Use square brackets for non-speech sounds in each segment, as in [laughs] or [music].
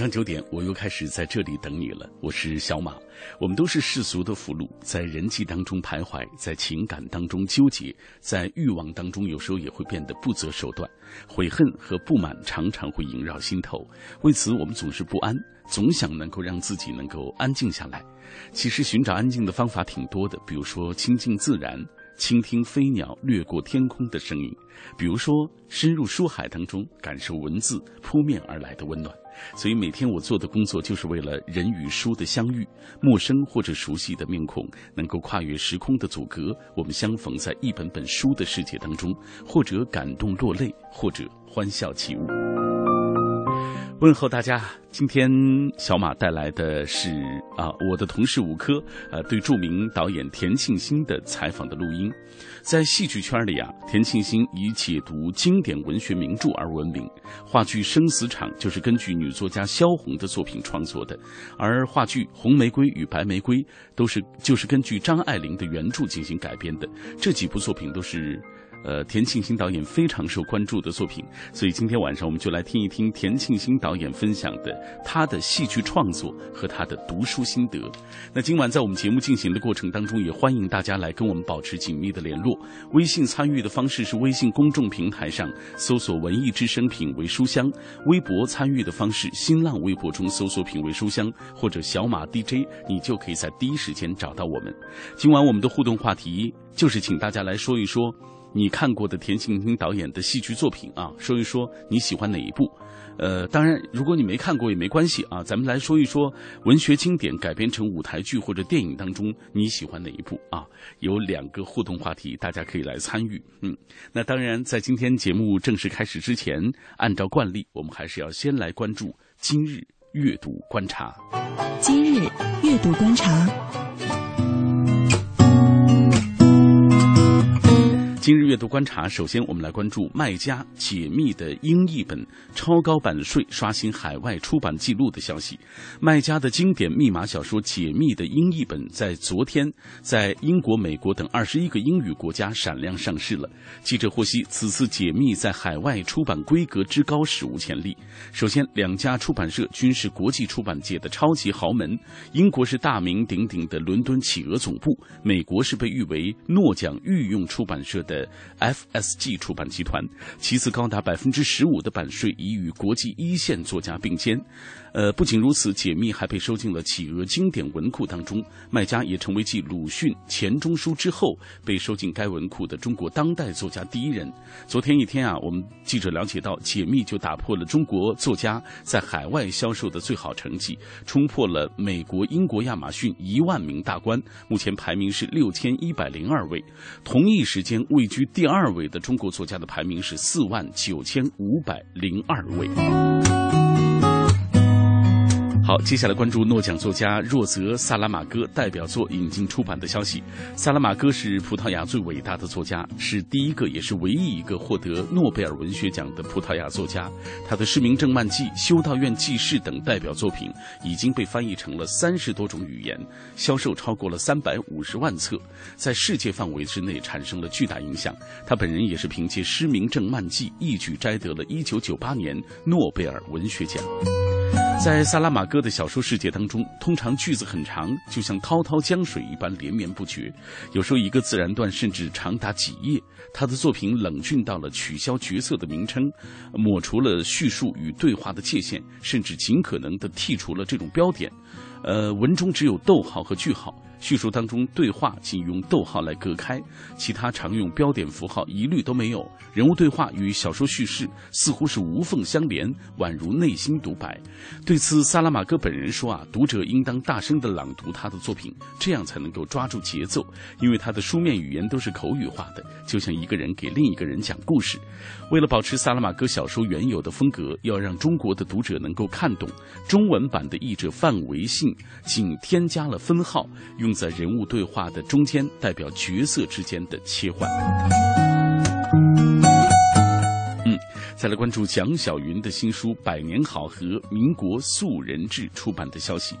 上九点，我又开始在这里等你了。我是小马，我们都是世俗的俘虏，在人际当中徘徊，在情感当中纠结，在欲望当中，有时候也会变得不择手段，悔恨和不满常常会萦绕心头。为此，我们总是不安，总想能够让自己能够安静下来。其实，寻找安静的方法挺多的，比如说亲近自然。倾听飞鸟掠过天空的声音，比如说深入书海当中，感受文字扑面而来的温暖。所以每天我做的工作，就是为了人与书的相遇，陌生或者熟悉的面孔，能够跨越时空的阻隔，我们相逢在一本本书的世界当中，或者感动落泪，或者欢笑起舞。问候大家，今天小马带来的是啊，我的同事吴科，呃，对著名导演田沁鑫的采访的录音。在戏剧圈里啊，田沁鑫以解读经典文学名著而闻名。话剧《生死场》就是根据女作家萧红的作品创作的，而话剧《红玫瑰与白玫瑰》都是就是根据张爱玲的原著进行改编的。这几部作品都是。呃，田沁鑫导演非常受关注的作品，所以今天晚上我们就来听一听田沁鑫导演分享的他的戏剧创作和他的读书心得。那今晚在我们节目进行的过程当中，也欢迎大家来跟我们保持紧密的联络。微信参与的方式是微信公众平台上搜索“文艺之声品味书香”，微博参与的方式，新浪微博中搜索“品味书香”或者“小马 DJ”，你就可以在第一时间找到我们。今晚我们的互动话题就是请大家来说一说。你看过的田沁鑫导演的戏剧作品啊，说一说你喜欢哪一部？呃，当然，如果你没看过也没关系啊，咱们来说一说文学经典改编成舞台剧或者电影当中你喜欢哪一部啊？有两个互动话题，大家可以来参与。嗯，那当然，在今天节目正式开始之前，按照惯例，我们还是要先来关注今日阅读观察。今日阅读观察。今日阅读观察，首先我们来关注卖家解密的英译本超高版税刷新海外出版记录的消息。卖家的经典密码小说《解密》的英译本在昨天在英国、美国等二十一个英语国家闪亮上市了。记者获悉，此次解密在海外出版规格之高史无前例。首先，两家出版社均是国际出版界的超级豪门，英国是大名鼎鼎的伦敦企鹅总部，美国是被誉为诺奖御用出版社的。FSG 出版集团，其次高达百分之十五的版税已与国际一线作家并肩。呃，不仅如此，解密还被收进了企鹅经典文库当中，卖家也成为继鲁迅、钱钟书之后被收进该文库的中国当代作家第一人。昨天一天啊，我们记者了解到，解密就打破了中国作家在海外销售的最好成绩，冲破了美国、英国亚马逊一万名大关，目前排名是六千一百零二位。同一时间为位居第二位的中国作家的排名是四万九千五百零二位。好，接下来关注诺奖作家若泽·萨拉马戈代表作引进出版的消息。萨拉马戈是葡萄牙最伟大的作家，是第一个也是唯一一个获得诺贝尔文学奖的葡萄牙作家。他的《失明症漫记》《修道院记事》等代表作品已经被翻译成了三十多种语言，销售超过了三百五十万册，在世界范围之内产生了巨大影响。他本人也是凭借《失明症漫记》一举摘得了一九九八年诺贝尔文学奖。在萨拉玛戈的小说世界当中，通常句子很长，就像滔滔江水一般连绵不绝；有时候一个自然段甚至长达几页。他的作品冷峻到了取消角色的名称，抹除了叙述与对话的界限，甚至尽可能的剔除了这种标点。呃，文中只有逗号和句号。叙述当中对话仅用逗号来隔开，其他常用标点符号一律都没有。人物对话与小说叙事似乎是无缝相连，宛如内心独白。对此，萨拉玛戈本人说：“啊，读者应当大声的朗读他的作品，这样才能够抓住节奏，因为他的书面语言都是口语化的，就像一个人给另一个人讲故事。为了保持萨拉玛戈小说原有的风格，要让中国的读者能够看懂，中文版的译者范维信仅添加了分号，用在人物对话的中间，代表角色之间的切换。”嗯再来关注蒋晓云的新书《百年好合：民国素人志》出版的消息。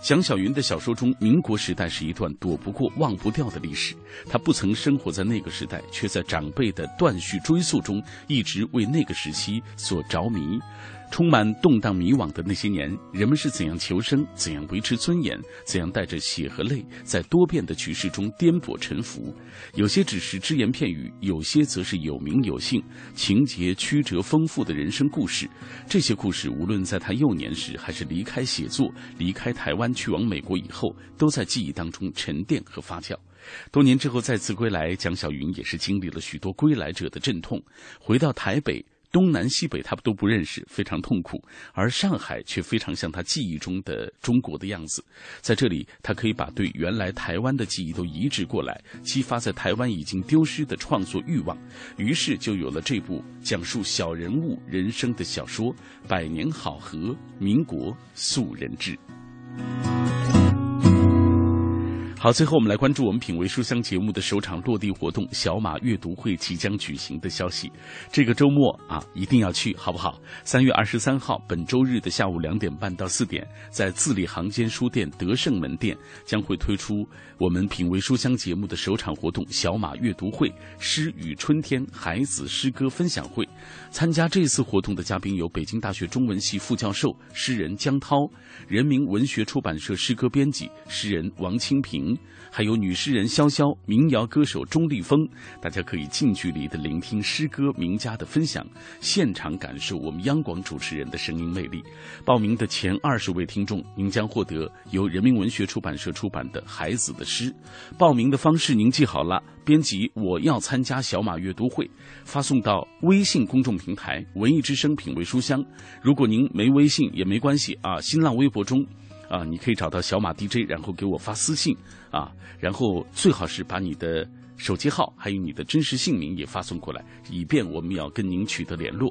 蒋晓云的小说中，民国时代是一段躲不过、忘不掉的历史。他不曾生活在那个时代，却在长辈的断续追溯中，一直为那个时期所着迷。充满动荡迷惘的那些年，人们是怎样求生，怎样维持尊严，怎样带着血和泪，在多变的局势中颠簸沉浮？有些只是只言片语，有些则是有名有姓、情节曲折丰富的人生故事。这些故事，无论在他幼年时，还是离开写作、离开台湾去往美国以后，都在记忆当中沉淀和发酵。多年之后再次归来，蒋小云也是经历了许多归来者的阵痛，回到台北。东南西北他都不认识，非常痛苦。而上海却非常像他记忆中的中国的样子，在这里，他可以把对原来台湾的记忆都移植过来，激发在台湾已经丢失的创作欲望。于是就有了这部讲述小人物人生的小说《百年好合：民国素人志》。好，最后我们来关注我们品味书香节目的首场落地活动——小马阅读会即将举行的消息。这个周末啊，一定要去，好不好？三月二十三号，本周日的下午两点半到四点，在字里行间书店德胜门店将会推出我们品味书香节目的首场活动——小马阅读会诗与春天孩子诗歌分享会。参加这次活动的嘉宾有北京大学中文系副教授、诗人江涛，人民文学出版社诗歌编辑、诗人王清平。还有女诗人潇潇、民谣歌手钟立风，大家可以近距离的聆听诗歌名家的分享，现场感受我们央广主持人的声音魅力。报名的前二十位听众，您将获得由人民文学出版社出版的《孩子的诗》。报名的方式您记好了，编辑“我要参加小马阅读会”，发送到微信公众平台“文艺之声品味书香”。如果您没微信也没关系啊，新浪微博中。啊，你可以找到小马 DJ，然后给我发私信啊，然后最好是把你的手机号还有你的真实姓名也发送过来，以便我们要跟您取得联络。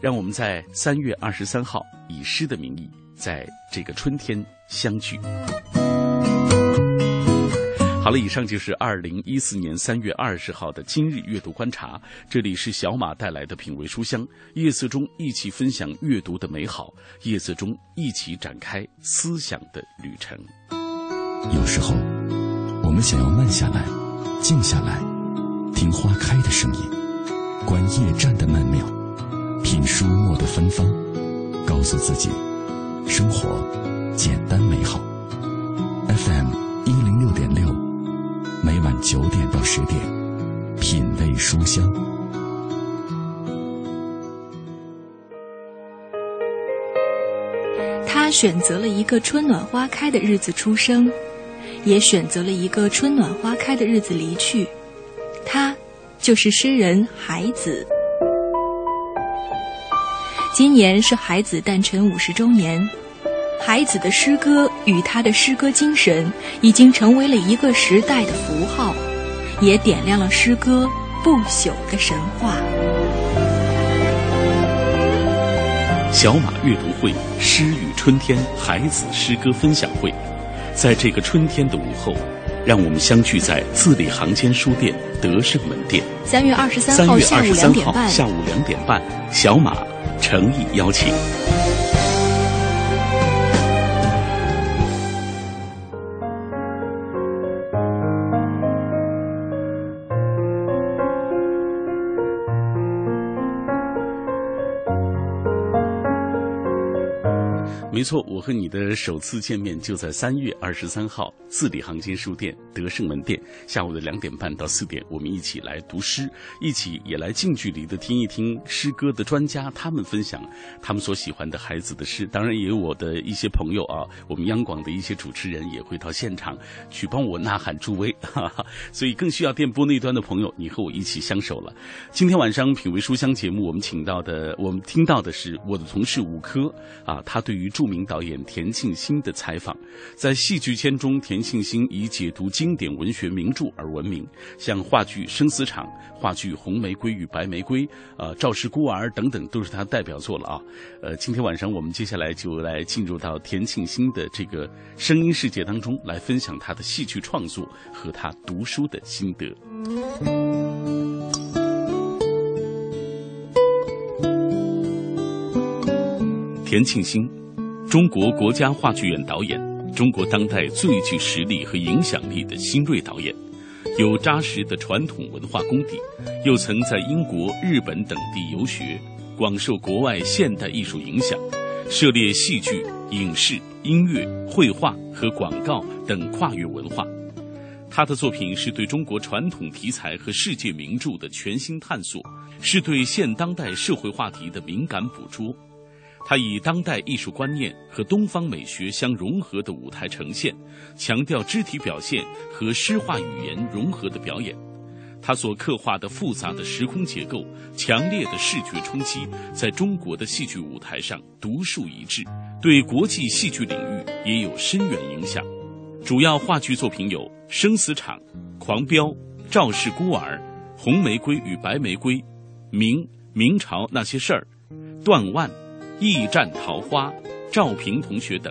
让我们在三月二十三号以诗的名义，在这个春天相聚。好了，以上就是二零一四年三月二十号的今日阅读观察。这里是小马带来的品味书香，夜色中一起分享阅读的美好，夜色中一起展开思想的旅程。有时候，我们想要慢下来，静下来，听花开的声音，观夜战的曼妙，品书墨的芬芳，告诉自己，生活简单美好。FM 一零六点六。每晚九点到十点，品味书香。他选择了一个春暖花开的日子出生，也选择了一个春暖花开的日子离去。他就是诗人海子。今年是海子诞辰五十周年。孩子的诗歌与他的诗歌精神，已经成为了一个时代的符号，也点亮了诗歌不朽的神话。小马阅读会“诗与春天”孩子诗歌分享会，在这个春天的午后，让我们相聚在字里行间书店德胜门店。三月二十三号下午两点半，下午两点半，小马诚意邀请。没错，我和你的首次见面就在三月二十三号，字里行间书店德胜门店，下午的两点半到四点，我们一起来读诗，一起也来近距离的听一听诗歌的专家他们分享他们所喜欢的孩子的诗。当然，也有我的一些朋友啊，我们央广的一些主持人也会到现场去帮我呐喊助威，哈哈。所以更需要电波那端的朋友，你和我一起相守了。今天晚上品味书香节目，我们请到的，我们听到的是我的同事吴科啊，他对于。著名导演田沁鑫的采访，在戏剧圈中，田沁鑫以解读经典文学名著而闻名，像话剧《生死场》、话剧《红玫瑰与白玫瑰》、呃《赵氏孤儿》等等，都是他代表作了啊。呃，今天晚上我们接下来就来进入到田沁鑫的这个声音世界当中，来分享他的戏剧创作和他读书的心得。田沁鑫。中国国家话剧院导演，中国当代最具实力和影响力的新锐导演，有扎实的传统文化功底，又曾在英国、日本等地游学，广受国外现代艺术影响，涉猎戏剧、影视、音乐、绘画和广告等跨越文化。他的作品是对中国传统题材和世界名著的全新探索，是对现当代社会话题的敏感捕捉。他以当代艺术观念和东方美学相融合的舞台呈现，强调肢体表现和诗画语言融合的表演。他所刻画的复杂的时空结构、强烈的视觉冲击，在中国的戏剧舞台上独树一帜，对国际戏剧领域也有深远影响。主要话剧作品有《生死场》《狂飙》《赵氏孤儿》《红玫瑰与白玫瑰》《明明朝那些事儿》《断腕》。驿站桃花、赵平同学等，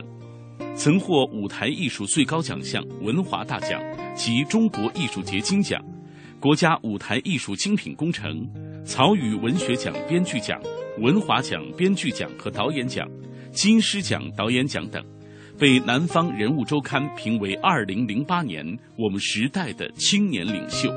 曾获舞台艺术最高奖项文华大奖及中国艺术节金奖、国家舞台艺术精品工程、曹禺文学奖编剧奖、文华奖编剧奖和导演奖、金狮奖导演奖等，被《南方人物周刊》评为二零零八年我们时代的青年领袖。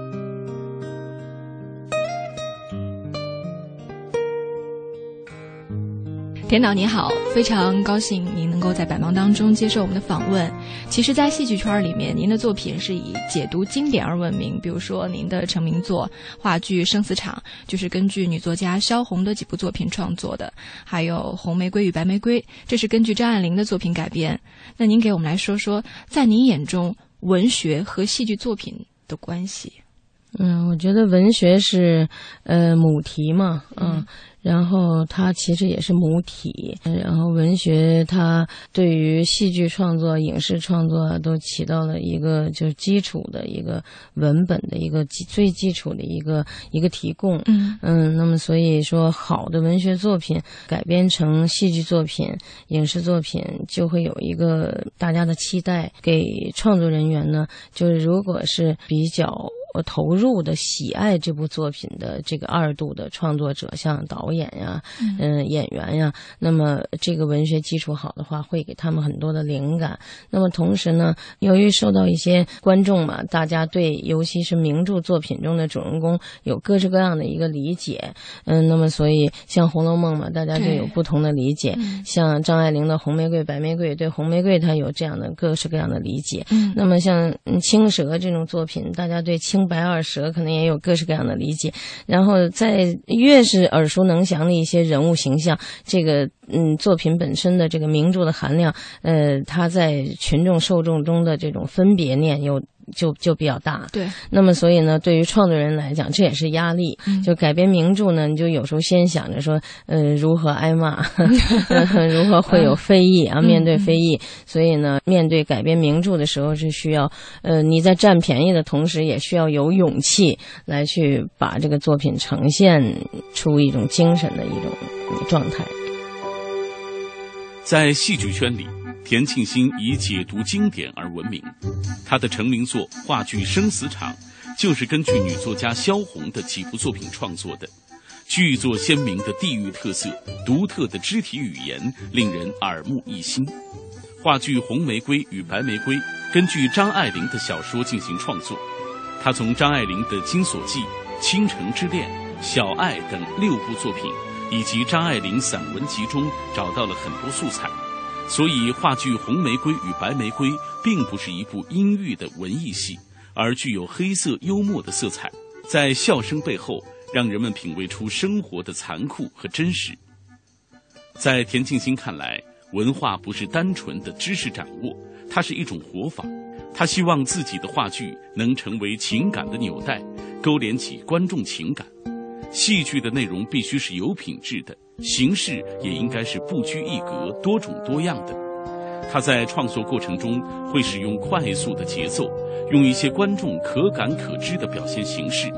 田导你好，非常高兴您能够在百忙当中接受我们的访问。其实，在戏剧圈里面，您的作品是以解读经典而闻名。比如说，您的成名作话剧《生死场》就是根据女作家萧红的几部作品创作的，还有《红玫瑰与白玫瑰》，这是根据张爱玲的作品改编。那您给我们来说说，在您眼中，文学和戏剧作品的关系？嗯，我觉得文学是呃母题嘛，嗯。然后它其实也是母体，然后文学它对于戏剧创作、影视创作都起到了一个就是基础的一个文本的一个最基础的一个一个提供。嗯嗯，那么所以说，好的文学作品改编成戏剧作品、影视作品，就会有一个大家的期待。给创作人员呢，就是如果是比较。我投入的喜爱这部作品的这个二度的创作者，像导演呀，嗯，演员呀，那么这个文学基础好的话，会给他们很多的灵感。那么同时呢，由于受到一些观众嘛，大家对尤其是名著作品中的主人公有各式各样的一个理解，嗯，那么所以像《红楼梦》嘛，大家就有不同的理解。像张爱玲的《红玫瑰》《白玫瑰》，对《红玫瑰》她有这样的各式各样的理解。那么像《青蛇》这种作品，大家对青白耳蛇可能也有各式各样的理解，然后在越是耳熟能详的一些人物形象，这个嗯作品本身的这个名著的含量，呃，它在群众受众中的这种分别念又。就就比较大，对。那么，所以呢，对于创作人来讲，这也是压力。就改编名著呢，你就有时候先想着说，呃，如何挨骂，[laughs] 如何会有非议啊？面对非议，所以呢，面对改编名著的时候，是需要，呃，你在占便宜的同时，也需要有勇气来去把这个作品呈现出一种精神的一种状态。在戏剧圈里。田沁鑫以解读经典而闻名，他的成名作话剧《生死场》就是根据女作家萧红的几部作品创作的。剧作鲜明的地域特色、独特的肢体语言，令人耳目一新。话剧《红玫瑰与白玫瑰》根据张爱玲的小说进行创作，他从张爱玲的《金锁记》《倾城之恋》《小爱》等六部作品，以及张爱玲散文集中找到了很多素材。所以，话剧《红玫瑰与白玫瑰》并不是一部阴郁的文艺戏，而具有黑色幽默的色彩，在笑声背后，让人们品味出生活的残酷和真实。在田沁鑫看来，文化不是单纯的知识掌握，它是一种活法。他希望自己的话剧能成为情感的纽带，勾连起观众情感。戏剧的内容必须是有品质的，形式也应该是不拘一格、多种多样的。他在创作过程中会使用快速的节奏，用一些观众可感可知的表现形式，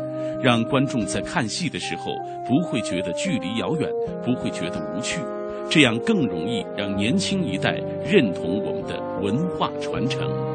让观众在看戏的时候不会觉得距离遥远，不会觉得无趣，这样更容易让年轻一代认同我们的文化传承。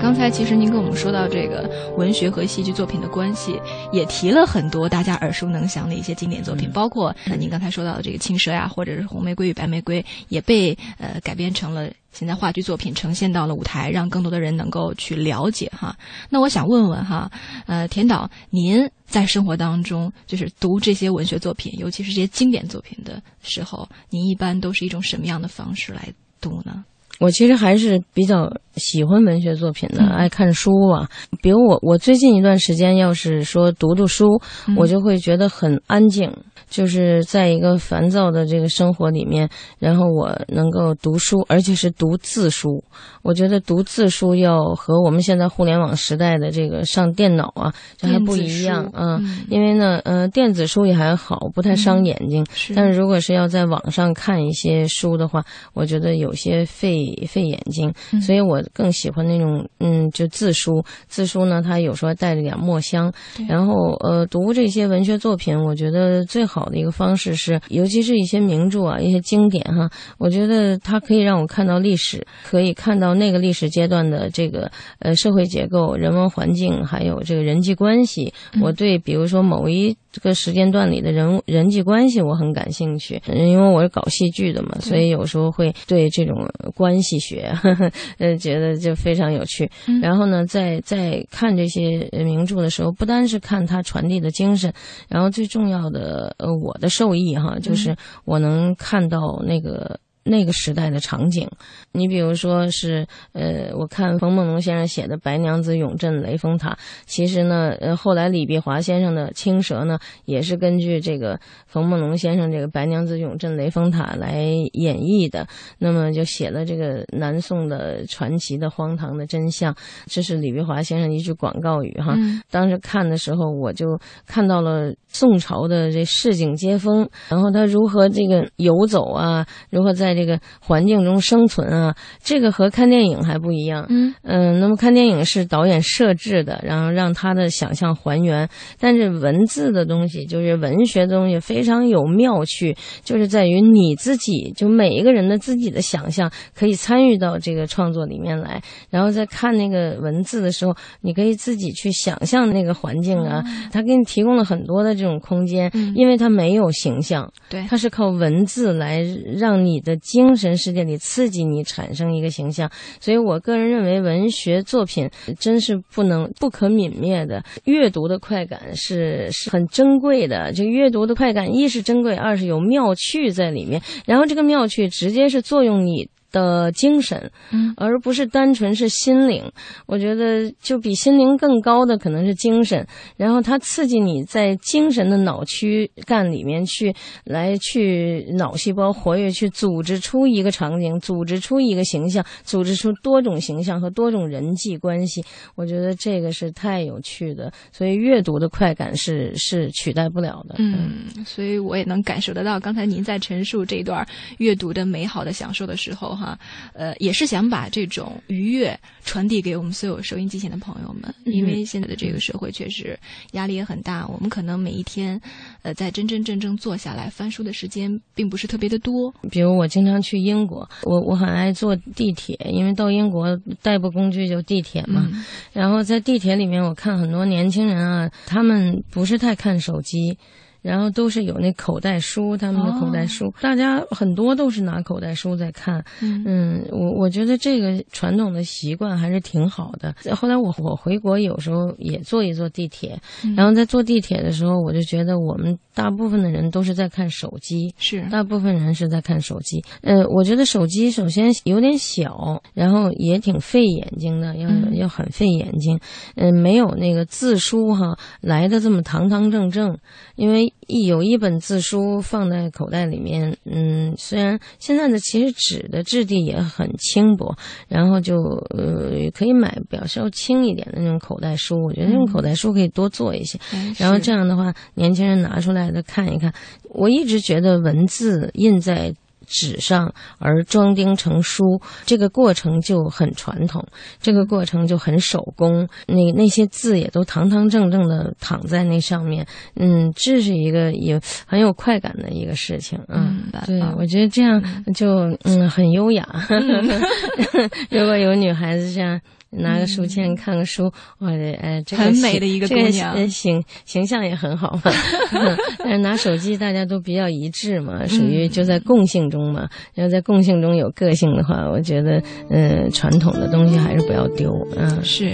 刚才其实您跟我们说到这个文学和戏剧作品的关系，也提了很多大家耳熟能详的一些经典作品，包括那您刚才说到的这个《青蛇》呀，或者是《红玫瑰与白玫瑰》，也被呃改编成了现在话剧作品，呈现到了舞台，让更多的人能够去了解哈。那我想问问哈，呃，田导，您在生活当中就是读这些文学作品，尤其是这些经典作品的时候，您一般都是一种什么样的方式来读呢？我其实还是比较喜欢文学作品的，爱看书啊。比如我，我最近一段时间要是说读读书，我就会觉得很安静。就是在一个烦躁的这个生活里面，然后我能够读书，而且是读字书。我觉得读字书要和我们现在互联网时代的这个上电脑啊，这还不一样啊。因为呢，呃，电子书也还好，不太伤眼睛。但是如果是要在网上看一些书的话，我觉得有些费费眼睛。所以我更喜欢那种，嗯，就字书。字书呢，它有时候带着点墨香。然后，呃，读这些文学作品，我觉得最好。好的一个方式是，尤其是一些名著啊，一些经典哈，我觉得它可以让我看到历史，可以看到那个历史阶段的这个呃社会结构、人文环境，还有这个人际关系。我对比如说某一个时间段里的人人际关系，我很感兴趣，因为我是搞戏剧的嘛，所以有时候会对这种关系学，[laughs] 呃，觉得就非常有趣。然后呢，在在看这些名著的时候，不单是看它传递的精神，然后最重要的。呃我的受益哈，就是我能看到那个。那个时代的场景，你比如说是呃，我看冯梦龙先生写的《白娘子永镇雷峰塔》，其实呢，呃，后来李碧华先生的《青蛇》呢，也是根据这个冯梦龙先生这个《白娘子永镇雷峰塔》来演绎的。那么就写了这个南宋的传奇的荒唐的真相，这是李碧华先生一句广告语哈。当时看的时候，我就看到了宋朝的这市井街风，然后他如何这个游走啊，如何在。这个环境中生存啊，这个和看电影还不一样。嗯嗯，那么看电影是导演设置的，然后让他的想象还原。但是文字的东西，就是文学的东西，非常有妙趣，就是在于你自己，就每一个人的自己的想象可以参与到这个创作里面来。然后在看那个文字的时候，你可以自己去想象那个环境啊，他给你提供了很多的这种空间，因为它没有形象，对，它是靠文字来让你的。精神世界里刺激你产生一个形象，所以我个人认为文学作品真是不能不可泯灭的。阅读的快感是是很珍贵的，就阅读的快感一是珍贵，二是有妙趣在里面，然后这个妙趣直接是作用你。的精神，嗯，而不是单纯是心灵。我觉得就比心灵更高的可能是精神，然后它刺激你在精神的脑躯干里面去，来去脑细胞活跃，去组织出一个场景，组织出一个形象，组织出多种形象和多种人际关系。我觉得这个是太有趣的，所以阅读的快感是是取代不了的。嗯，所以我也能感受得到，刚才您在陈述这段阅读的美好的享受的时候。哈，呃，也是想把这种愉悦传递给我们所有收音机前的朋友们，因为现在的这个社会确实压力也很大，我们可能每一天，呃，在真真正正坐下来翻书的时间并不是特别的多。比如我经常去英国，我我很爱坐地铁，因为到英国代步工具就地铁嘛。然后在地铁里面，我看很多年轻人啊，他们不是太看手机。然后都是有那口袋书，他们的口袋书，大家很多都是拿口袋书在看。嗯，我我觉得这个传统的习惯还是挺好的。后来我我回国有时候也坐一坐地铁，然后在坐地铁的时候，我就觉得我们大部分的人都是在看手机，是大部分人是在看手机。呃，我觉得手机首先有点小，然后也挺费眼睛的，要要很费眼睛。嗯，没有那个字书哈来的这么堂堂正正，因为。一有一本字书放在口袋里面，嗯，虽然现在的其实纸的质地也很轻薄，然后就呃可以买比较稍轻一点的那种口袋书，我觉得那种口袋书可以多做一些，然后这样的话年轻人拿出来的看一看，我一直觉得文字印在。纸上而装订成书，这个过程就很传统，这个过程就很手工。那那些字也都堂堂正正的躺在那上面，嗯，这是一个也很有快感的一个事情。嗯，对，我觉得这样就嗯很优雅。[laughs] 如果有女孩子这样。拿个书签看个书，我的哎，这个很美的一个姑娘，形形象也很好嘛。[laughs] 但是拿手机大家都比较一致嘛，属于就在共性中嘛。要在共性中有个性的话，我觉得嗯，传统的东西还是不要丢。嗯，是。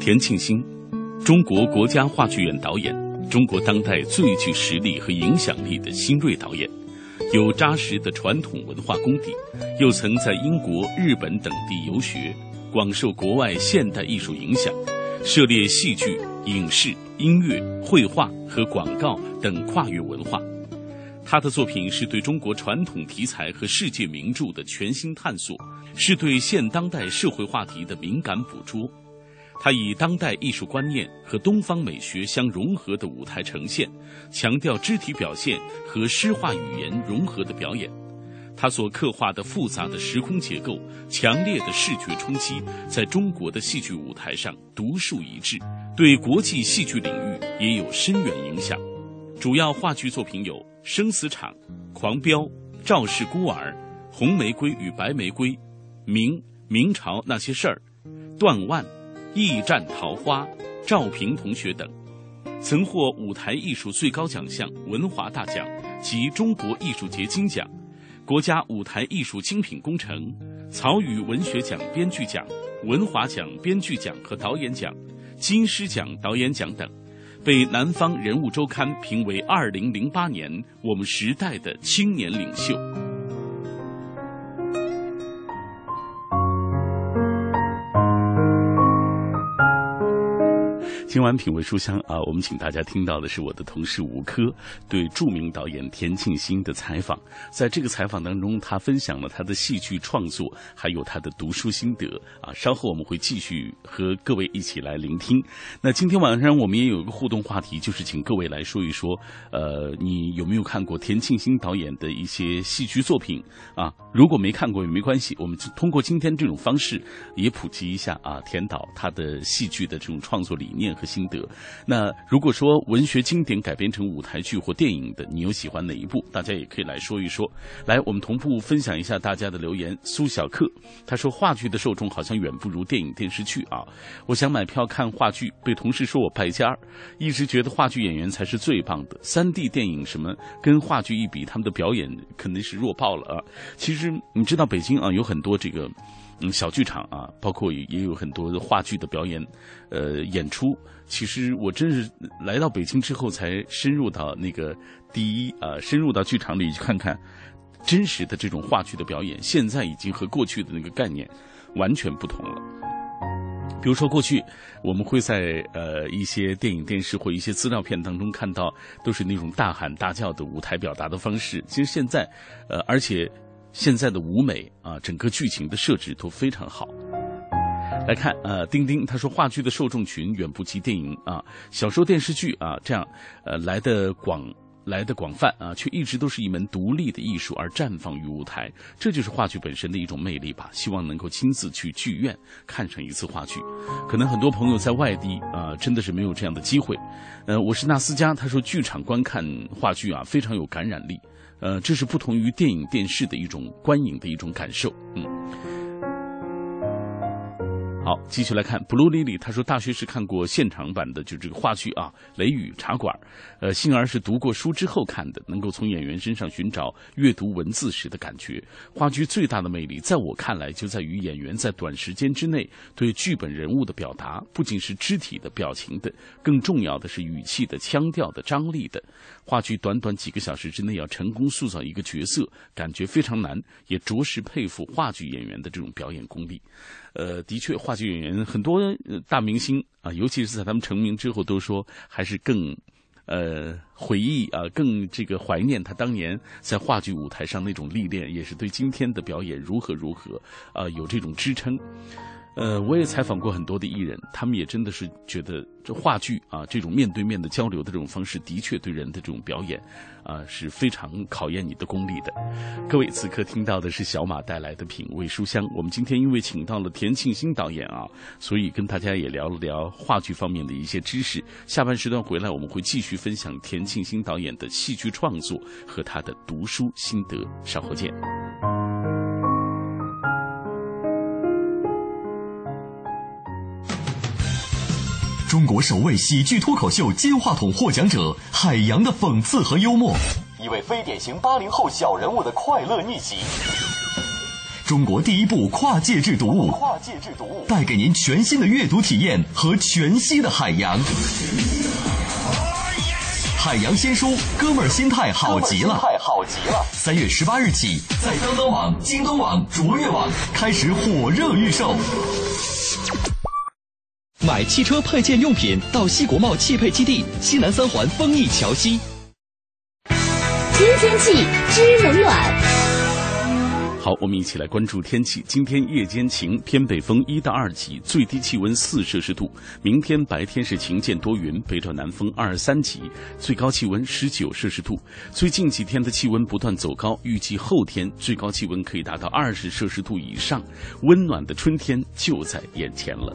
田庆新，中国国家话剧院导演，中国当代最具实力和影响力的新锐导演。有扎实的传统文化功底，又曾在英国、日本等地游学，广受国外现代艺术影响，涉猎戏剧、影视、音乐、绘画和广告等跨越文化。他的作品是对中国传统题材和世界名著的全新探索，是对现当代社会话题的敏感捕捉。他以当代艺术观念和东方美学相融合的舞台呈现，强调肢体表现和诗画语言融合的表演。他所刻画的复杂的时空结构、强烈的视觉冲击，在中国的戏剧舞台上独树一帜，对国际戏剧领域也有深远影响。主要话剧作品有《生死场》《狂飙》《赵氏孤儿》《红玫瑰与白玫瑰》《明明朝那些事儿》《断腕》。驿站桃花、赵平同学等，曾获舞台艺术最高奖项文华大奖及中国艺术节金奖、国家舞台艺术精品工程、曹禺文学奖编剧奖、文华奖编剧奖和导演奖、金狮奖导演奖等，被《南方人物周刊》评为二零零八年我们时代的青年领袖。今晚品味书香啊，我们请大家听到的是我的同事吴科对著名导演田沁鑫的采访。在这个采访当中，他分享了他的戏剧创作，还有他的读书心得啊。稍后我们会继续和各位一起来聆听。那今天晚上我们也有一个互动话题，就是请各位来说一说，呃，你有没有看过田沁鑫导演的一些戏剧作品啊？如果没看过也没关系，我们通过今天这种方式也普及一下啊，田导他的戏剧的这种创作理念。心得。那如果说文学经典改编成舞台剧或电影的，你有喜欢哪一部？大家也可以来说一说。来，我们同步分享一下大家的留言。苏小克他说，话剧的受众好像远不如电影电视剧啊。我想买票看话剧，被同事说我败家，一直觉得话剧演员才是最棒的。三 D 电影什么跟话剧一比，他们的表演肯定是弱爆了啊。其实你知道北京啊有很多这个。嗯，小剧场啊，包括也有很多话剧的表演，呃，演出。其实我真是来到北京之后，才深入到那个第一啊，深入到剧场里去看看真实的这种话剧的表演。现在已经和过去的那个概念完全不同了。比如说，过去我们会在呃一些电影、电视或一些资料片当中看到，都是那种大喊大叫的舞台表达的方式。其实现在，呃，而且。现在的舞美啊，整个剧情的设置都非常好。来看，呃，丁丁他说，话剧的受众群远不及电影啊，小说、电视剧啊这样，呃，来的广，来的广泛啊，却一直都是一门独立的艺术而绽放于舞台，这就是话剧本身的一种魅力吧。希望能够亲自去剧院看上一次话剧，可能很多朋友在外地啊，真的是没有这样的机会。呃，我是纳斯加，他说，剧场观看话剧啊，非常有感染力。呃，这是不同于电影、电视的一种观影的一种感受。嗯，好，继续来看 Blue Lily，他说大学时看过现场版的，就这个话剧啊，《雷雨茶馆》。呃，幸而是读过书之后看的，能够从演员身上寻找阅读文字时的感觉。话剧最大的魅力，在我看来，就在于演员在短时间之内对剧本人物的表达，不仅是肢体的表情的，更重要的是语气的、腔调的、张力的。话剧短短几个小时之内要成功塑造一个角色，感觉非常难，也着实佩服话剧演员的这种表演功力。呃，的确，话剧演员很多大明星啊，尤其是在他们成名之后，都说还是更，呃，回忆啊，更这个怀念他当年在话剧舞台上那种历练，也是对今天的表演如何如何啊有这种支撑。呃，我也采访过很多的艺人，他们也真的是觉得这话剧啊，这种面对面的交流的这种方式，的确对人的这种表演，啊是非常考验你的功力的。各位，此刻听到的是小马带来的品味书香。我们今天因为请到了田沁鑫导演啊，所以跟大家也聊了聊话剧方面的一些知识。下半时段回来，我们会继续分享田沁鑫导演的戏剧创作和他的读书心得。稍后见。中国首位喜剧脱口秀金话筒获奖者海洋的讽刺和幽默，一位非典型八零后小人物的快乐逆袭。中国第一部跨界制读物，跨界制读物带给您全新的阅读体验和全息的海洋。海洋新书，哥们儿心态好极了，太好极了。三月十八日起，在当当网、京东网、卓越网开始火热预售。买汽车配件用品到西国贸汽配基地西南三环丰益桥西。新天气知冷暖。好，我们一起来关注天气。今天夜间晴，偏北风一到二级，最低气温四摄氏度。明天白天是晴间多云，北转南风二三级，最高气温十九摄氏度。最近几天的气温不断走高，预计后天最高气温可以达到二十摄氏度以上，温暖的春天就在眼前了。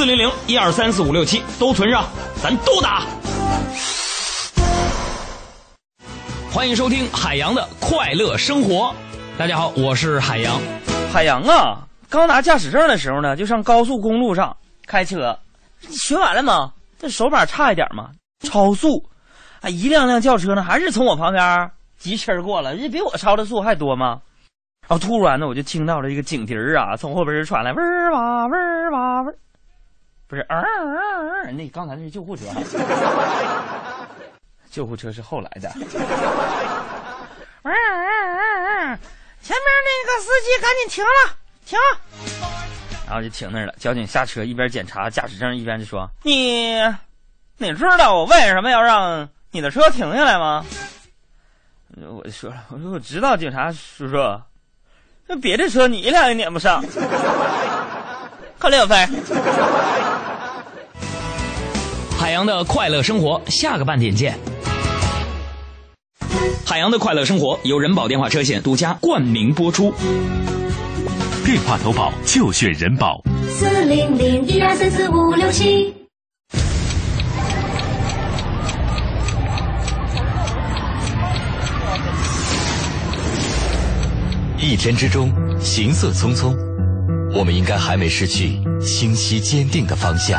四零零一二三四五六七都存上，咱都打。欢迎收听海洋的快乐生活。大家好，我是海洋。海洋啊，刚拿驾驶证的时候呢，就上高速公路上开车，学完了吗？这手把差一点嘛，超速，啊，一辆辆轿车呢，还是从我旁边疾驰而过了，这比我超的速还多吗？然后突然呢，我就听到了一个警笛儿啊，从后边传来，嗡儿哇嗡儿哇嗡，不是，嗯嗯嗯，那刚才那是救护车，[laughs] 救护车是后来的。[laughs] 前面那个司机赶紧停了，停。然后就停那儿了，交警下车一边检查驾驶证，一边就说：“你，你知道我为什么要让你的车停下来吗？”我就说了，我说我知道，警察叔叔。那别的车你俩也撵不上，快点飞！海洋的快乐生活，下个半点见。海洋的快乐生活由人保电话车险独家冠名播出，电话投保就选人保。四零零一二三四五六七。一天之中，行色匆匆，我们应该还没失去清晰坚定的方向。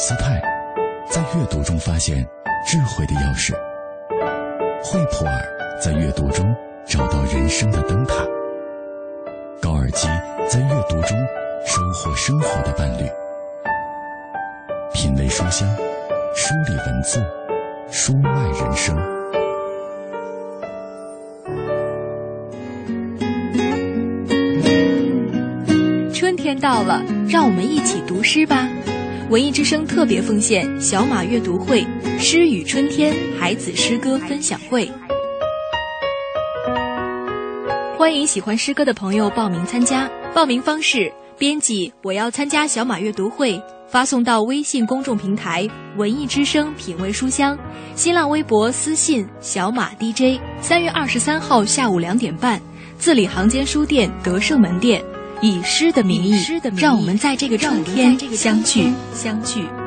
斯泰在阅读中发现智慧的钥匙。惠普尔在阅读中找到人生的灯塔。高尔基在阅读中收获生活的伴侣。品味书香，梳理文字，书卖人生。春天到了，让我们一起读诗吧！文艺之声特别奉献小马阅读会“诗与春天”孩子诗歌分享会。欢迎喜欢诗歌的朋友报名参加。报名方式：编辑“我要参加小马阅读会”，发送到微信公众平台“文艺之声品味书香”，新浪微博私信“小马 DJ”。三月二十三号下午两点半，字里行间书店德胜门店，以诗的名义，让我们在这个春天相聚相聚。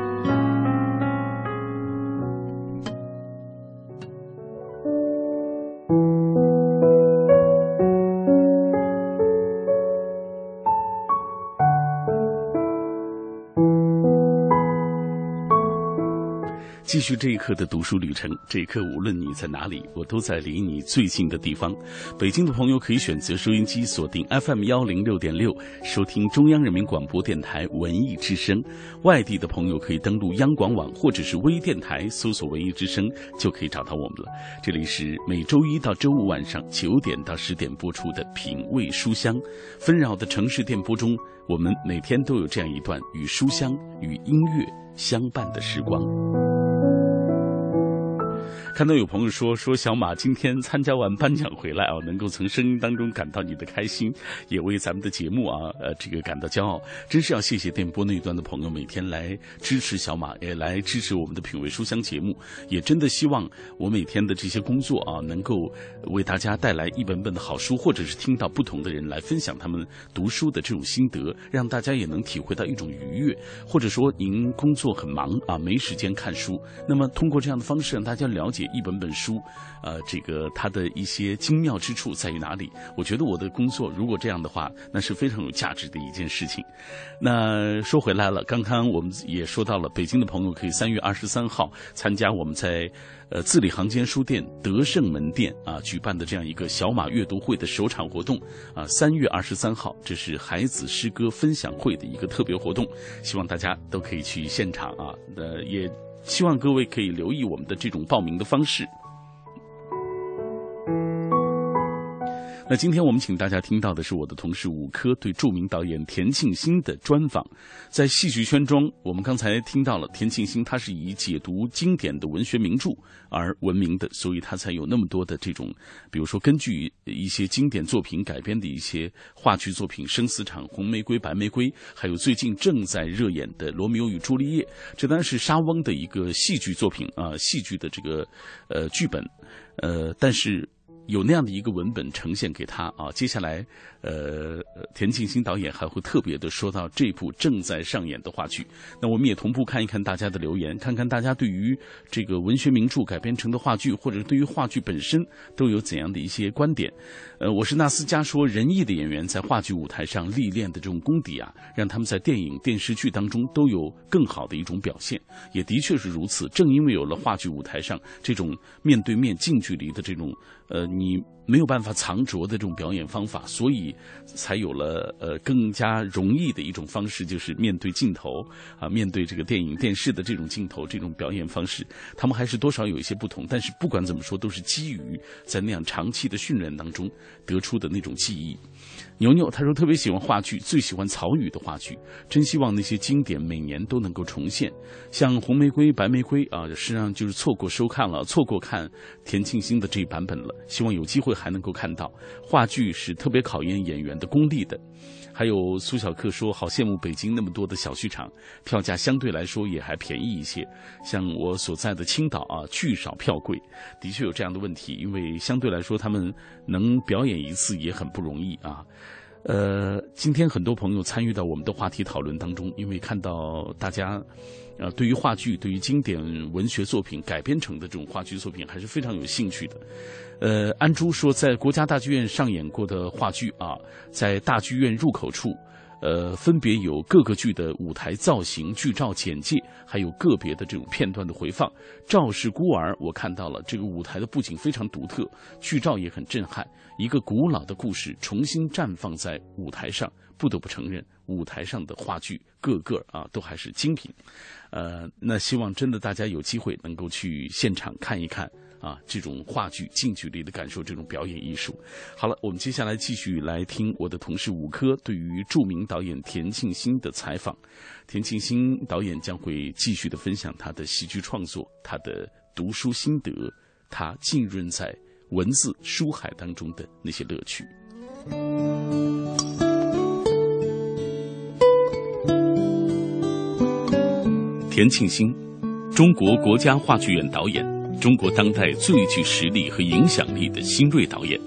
继续这一刻的读书旅程，这一刻无论你在哪里，我都在离你最近的地方。北京的朋友可以选择收音机锁定 FM 幺零六点六，收听中央人民广播电台文艺之声；外地的朋友可以登录央广网或者是微电台搜索文艺之声，就可以找到我们了。这里是每周一到周五晚上九点到十点播出的品味书香，纷扰的城市电波中，我们每天都有这样一段与书香与音乐相伴的时光。看到有朋友说说小马今天参加完颁奖回来啊，能够从声音当中感到你的开心，也为咱们的节目啊呃这个感到骄傲，真是要谢谢电波那一端的朋友每天来支持小马，也来支持我们的品味书香节目，也真的希望我每天的这些工作啊，能够为大家带来一本本的好书，或者是听到不同的人来分享他们读书的这种心得，让大家也能体会到一种愉悦，或者说您工作很忙啊，没时间看书，那么通过这样的方式让大家了解。一本本书，呃，这个它的一些精妙之处在于哪里？我觉得我的工作如果这样的话，那是非常有价值的一件事情。那说回来了，刚刚我们也说到了，北京的朋友可以三月二十三号参加我们在呃字里行间书店德胜门店啊举办的这样一个小马阅读会的首场活动啊。三月二十三号，这是孩子诗歌分享会的一个特别活动，希望大家都可以去现场啊。呃，也。希望各位可以留意我们的这种报名的方式。那今天我们请大家听到的是我的同事武科对著名导演田沁鑫的专访。在戏剧圈中，我们刚才听到了田沁鑫，他是以解读经典的文学名著而闻名的，所以他才有那么多的这种，比如说根据一些经典作品改编的一些话剧作品，《生死场》《红玫瑰》《白玫瑰》，还有最近正在热演的《罗密欧与朱丽叶》，这当然是莎翁的一个戏剧作品啊，戏剧的这个呃剧本，呃，但是。有那样的一个文本呈现给他啊，接下来，呃，田沁鑫导演还会特别的说到这部正在上演的话剧。那我们也同步看一看大家的留言，看看大家对于这个文学名著改编成的话剧，或者对于话剧本身都有怎样的一些观点。呃，我是纳斯加说，仁义的演员在话剧舞台上历练的这种功底啊，让他们在电影电视剧当中都有更好的一种表现。也的确是如此，正因为有了话剧舞台上这种面对面近距离的这种。呃，你没有办法藏拙的这种表演方法，所以才有了呃更加容易的一种方式，就是面对镜头啊，面对这个电影电视的这种镜头，这种表演方式，他们还是多少有一些不同。但是不管怎么说，都是基于在那样长期的训练当中得出的那种记忆。牛牛他说特别喜欢话剧，最喜欢曹禺的话剧，真希望那些经典每年都能够重现。像红玫瑰、白玫瑰啊，实际上就是错过收看了，错过看田沁鑫的这一版本了。希望有机会还能够看到话剧是特别考验演员的功力的。还有苏小克说，好羡慕北京那么多的小剧场，票价相对来说也还便宜一些。像我所在的青岛啊，剧少票贵，的确有这样的问题，因为相对来说他们能表演一次也很不容易啊。呃，今天很多朋友参与到我们的话题讨论当中，因为看到大家，呃，对于话剧、对于经典文学作品改编成的这种话剧作品，还是非常有兴趣的。呃，安珠说，在国家大剧院上演过的话剧啊，在大剧院入口处，呃，分别有各个剧的舞台造型、剧照简介，还有个别的这种片段的回放。《赵氏孤儿》，我看到了这个舞台的布景非常独特，剧照也很震撼。一个古老的故事重新绽放在舞台上，不得不承认，舞台上的话剧个个啊都还是精品。呃，那希望真的大家有机会能够去现场看一看。啊，这种话剧近距离的感受这种表演艺术。好了，我们接下来继续来听我的同事武科对于著名导演田沁鑫的采访。田沁鑫导演将会继续的分享他的戏剧创作、他的读书心得、他浸润在文字书海当中的那些乐趣。田沁鑫，中国国家话剧院导演。中国当代最具实力和影响力的新锐导演，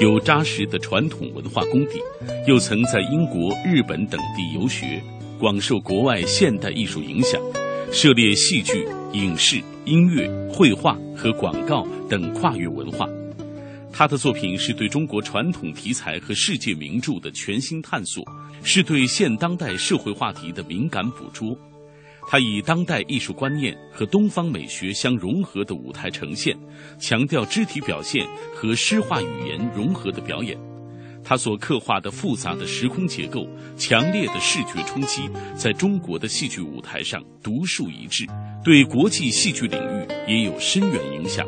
有扎实的传统文化功底，又曾在英国、日本等地游学，广受国外现代艺术影响，涉猎戏剧、影视、音乐、绘画和广告等跨越文化。他的作品是对中国传统题材和世界名著的全新探索，是对现当代社会话题的敏感捕捉。他以当代艺术观念和东方美学相融合的舞台呈现，强调肢体表现和诗画语言融合的表演。他所刻画的复杂的时空结构、强烈的视觉冲击，在中国的戏剧舞台上独树一帜，对国际戏剧领域也有深远影响。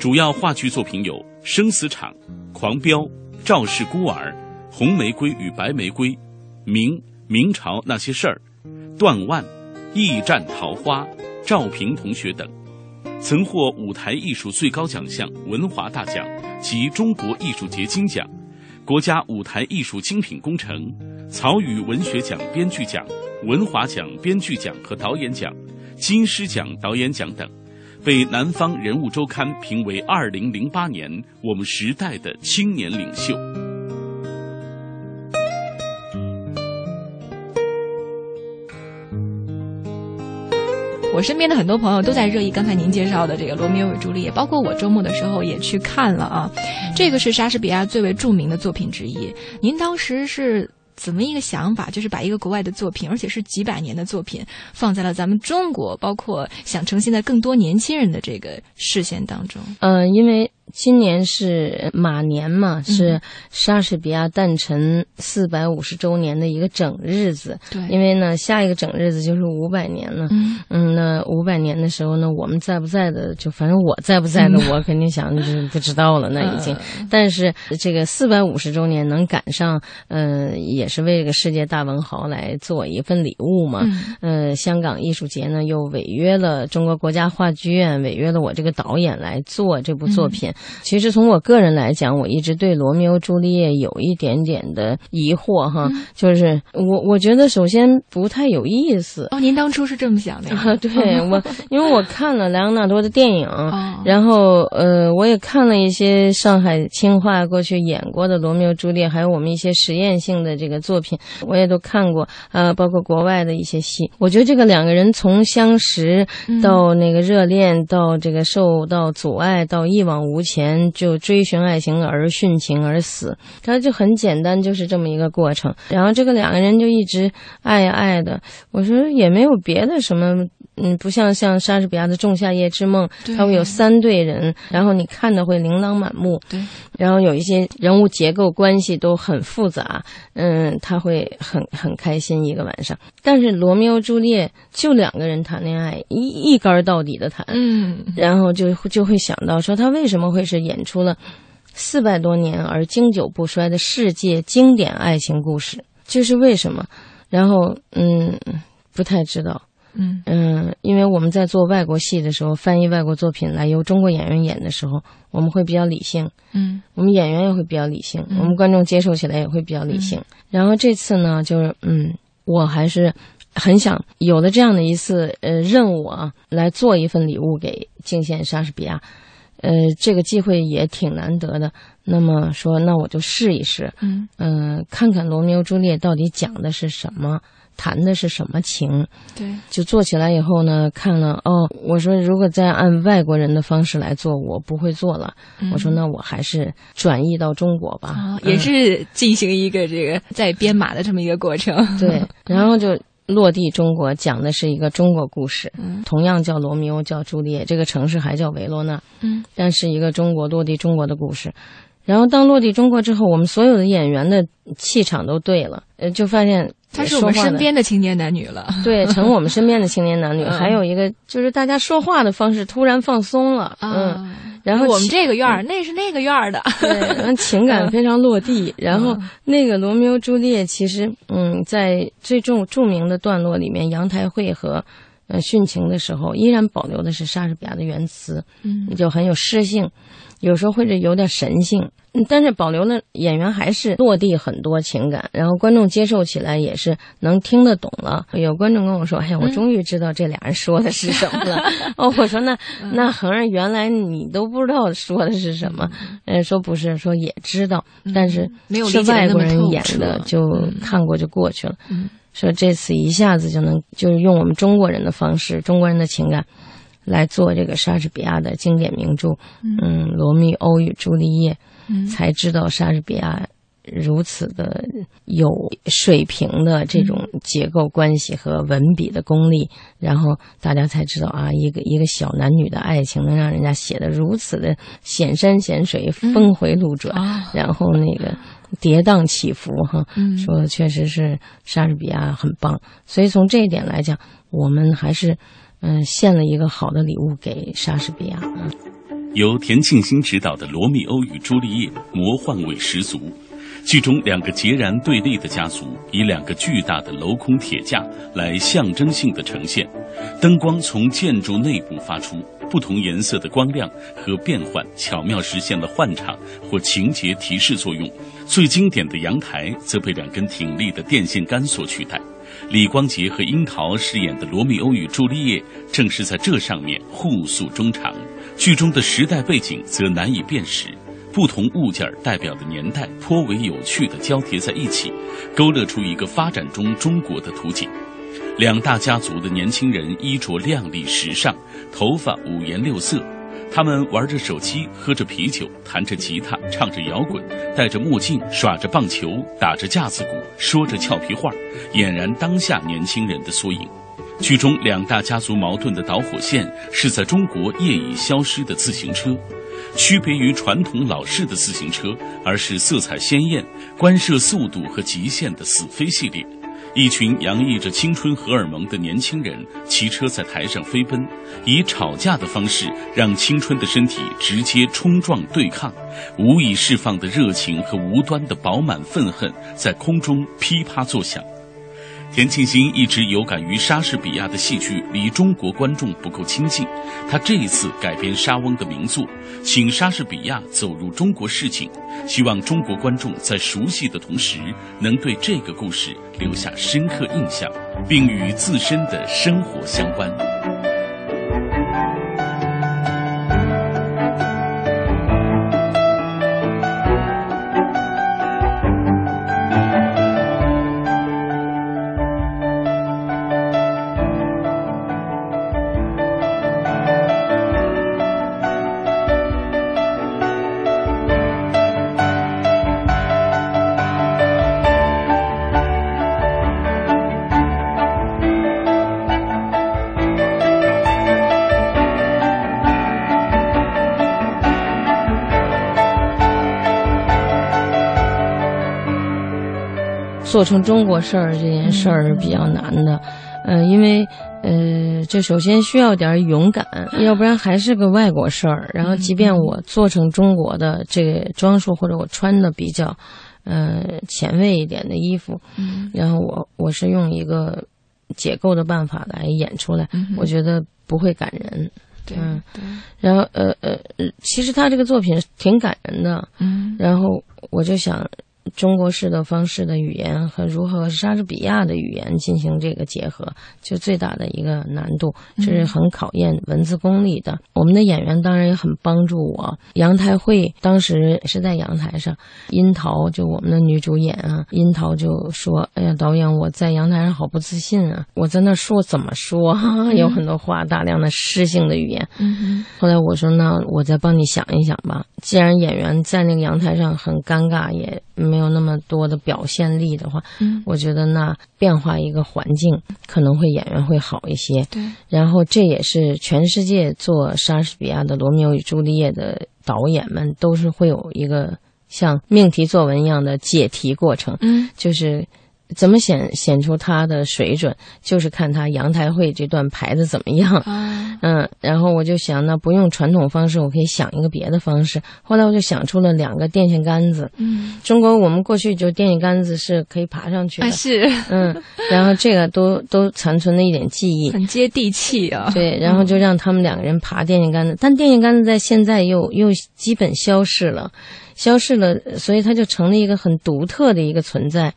主要话剧作品有《生死场》《狂飙》《赵氏孤儿》《红玫瑰与白玫瑰》《明明朝那些事儿》《断腕》。驿站桃花、赵平同学等，曾获舞台艺术最高奖项文华大奖及中国艺术节金奖、国家舞台艺术精品工程、曹禺文学奖编剧奖、文华奖编剧奖和导演奖、金狮奖导演奖等，被《南方人物周刊》评为二零零八年我们时代的青年领袖。我身边的很多朋友都在热议刚才您介绍的这个《罗密欧与朱丽叶》，包括我周末的时候也去看了啊。这个是莎士比亚最为著名的作品之一。您当时是怎么一个想法？就是把一个国外的作品，而且是几百年的作品，放在了咱们中国，包括想呈现在更多年轻人的这个视线当中。嗯，因为。今年是马年嘛，是莎士比亚诞辰四百五十周年的一个整日子。对，因为呢，下一个整日子就是五百年了。嗯，嗯，那五百年的时候呢，我们在不在的，就反正我在不在的，[laughs] 我肯定想就是不知道了。那已经，但是这个四百五十周年能赶上，嗯，也是为这个世界大文豪来做一份礼物嘛。嗯，香港艺术节呢又违约了中国国家话剧院，违约了我这个导演来做这部作品。其实从我个人来讲，我一直对《罗密欧朱丽叶》有一点点的疑惑哈，[laughs] 就是我我觉得首先不太有意思。哦，您当初是这么想的？对我，[laughs] 因为我看了莱昂纳多的电影，然后呃，我也看了一些上海青画过去演过的《罗密欧朱丽叶》，还有我们一些实验性的这个作品，我也都看过。呃，包括国外的一些戏，我觉得这个两个人从相识到那个热恋，到这个受到阻碍，到一往无。前就追寻爱情而殉情而死，他就很简单，就是这么一个过程。然后这个两个人就一直爱呀爱的，我说也没有别的什么，嗯，不像像莎士比亚的《仲夏夜之梦》，他会有三对人，然后你看的会琳琅满目，对，然后有一些人物结构关系都很复杂，嗯，他会很很开心一个晚上。但是罗密欧朱丽叶就两个人谈恋爱，一一杆到底的谈，嗯，然后就就会想到说他为什么会。是演出了四百多年而经久不衰的世界经典爱情故事，这是为什么？然后，嗯，不太知道，嗯嗯，因为我们在做外国戏的时候，翻译外国作品来由中国演员演的时候，我们会比较理性，嗯，我们演员也会比较理性，我们观众接受起来也会比较理性。然后这次呢，就是嗯，我还是很想有了这样的一次呃任务啊，来做一份礼物给敬献莎士比亚。呃，这个机会也挺难得的。那么说，那我就试一试，嗯嗯，看看罗密欧朱丽叶到底讲的是什么，谈的是什么情？对，就做起来以后呢，看了哦，我说如果再按外国人的方式来做，我不会做了。我说那我还是转移到中国吧，啊，也是进行一个这个在编码的这么一个过程。对，然后就落地中国，讲的是一个中国故事，嗯。同样叫罗密欧，叫朱丽叶，这个城市还叫维罗纳，嗯，但是一个中国落地中国的故事。然后当落地中国之后，我们所有的演员的气场都对了，呃，就发现他是我们身边的青年男女了。[laughs] 对，成我们身边的青年男女。嗯还有一个就是大家说话的方式突然放松了，嗯，啊，然后我们这个院儿，那是那个院儿的。对，然后 [laughs] 情感非常落地。然后那个罗密欧朱丽叶，其实嗯，在最重著名的段落里面，阳台会和呃殉情的时候，依然保留的是莎士比亚的原词，嗯就很有诗性，有时候会是有点神性。嗯但是保留了演员还是落地很多情感，然后观众接受起来也是能听得懂了。有观众跟我说：“哎呀，我终于知道这俩人说的是什么了。[laughs] 哦，我说：“那那恒儿，原来你都不知道说的是什么？”呃，说不是，说也知道，但是是外国人演的，就看过就过去了。嗯说这次一下子就能，就是用我们中国人的方式，中国人的情感。来做这个莎士比亚的经典名著，嗯，罗密欧与朱丽叶》，嗯。才知道莎士比亚如此的有水平的这种结构关系和文笔的功力，然后大家才知道啊，一个一个小男女的爱情能让人家写的如此的显山显水、峰回路转，啊。然后那个跌宕起伏哈，嗯。说确实是莎士比亚很棒，所以从这一点来讲，我们还是嗯献了一个好的礼物给莎士比亚。嗯由田沁鑫执导的《罗密欧与朱丽叶》魔幻味十足。剧中两个截然对立的家族，以两个巨大的镂空铁架来象征性的呈现，灯光从建筑内部发出，不同颜色的光亮和变换，巧妙实现了换场或情节提示作用。最经典的阳台则被两根挺立的电线杆所取代。李光洁和樱桃饰演的罗密欧与朱丽叶，正是在这上面互诉衷肠。剧中的时代背景则难以辨识，不同物件代表的年代颇为有趣的交叠在一起，勾勒出一个发展中中国的图景。两大家族的年轻人衣着靓丽时尚，头发五颜六色。他们玩着手机，喝着啤酒，弹着吉他，唱着摇滚，戴着墨镜，耍着棒球，打着架子鼓，说着俏皮话，俨然当下年轻人的缩影。剧中两大家族矛盾的导火线是在中国业已消失的自行车，区别于传统老式的自行车，而是色彩鲜艳、关涉速度和极限的死飞系列。一群洋溢着青春荷尔蒙的年轻人骑车在台上飞奔，以吵架的方式让青春的身体直接冲撞对抗，无以释放的热情和无端的饱满愤恨在空中噼啪作响。田沁鑫一直有感于莎士比亚的戏剧离中国观众不够亲近，他这一次改编莎翁的名作，请莎士比亚走入中国市井，希望中国观众在熟悉的同时，能对这个故事留下深刻印象，并与自身的生活相关。做成中国事儿这件事儿是比较难的，呃，因为呃，这首先需要点勇敢，要不然还是个外国事儿。然后，即便我做成中国的这个装束，或者我穿的比较呃前卫一点的衣服，嗯。然后我我是用一个解构的办法来演出来，嗯我觉得不会感人。对嗯。然后呃呃，呃其实他这个作品挺感人的，嗯。然后我就想，中国式的方式的语言和如何和莎士比亚的语言进行这个结合，就最大的一个难度，这是很考验文字功力的。我们的演员当然也很帮助我。阳台会当时是在阳台上，樱桃就我们的女主演啊，樱桃就说：“哎呀，导演，我在阳台上好不自信啊！我在那说怎么说？[laughs] 有很多话，大量的诗性的语言。”后来我说：“那我再帮你想一想吧。既然演员在那个阳台上很尴尬，也没有那么多的表现力的话，嗯我觉得那变化一个环境可能会演员会好一些。对，然后这也是全世界做莎士比亚的《罗密欧与朱丽叶》的导演们都是会有一个像命题作文一样的解题过程。嗯，就是。怎么显显出他的水准，就是看他阳台会这段排的怎么样。啊，嗯，然后我就想，那不用传统方式，我可以想一个别的方式。后来我就想出了两个电线杆子。嗯，中国我们过去就电线杆子是可以爬上去的。啊是，嗯，然后这个都都残存了一点记忆。很接地气啊。对，然后就让他们两个人爬电线杆子，但电线杆子在现在又又基本消失了，消失了，所以它就成了一个很独特的一个存在。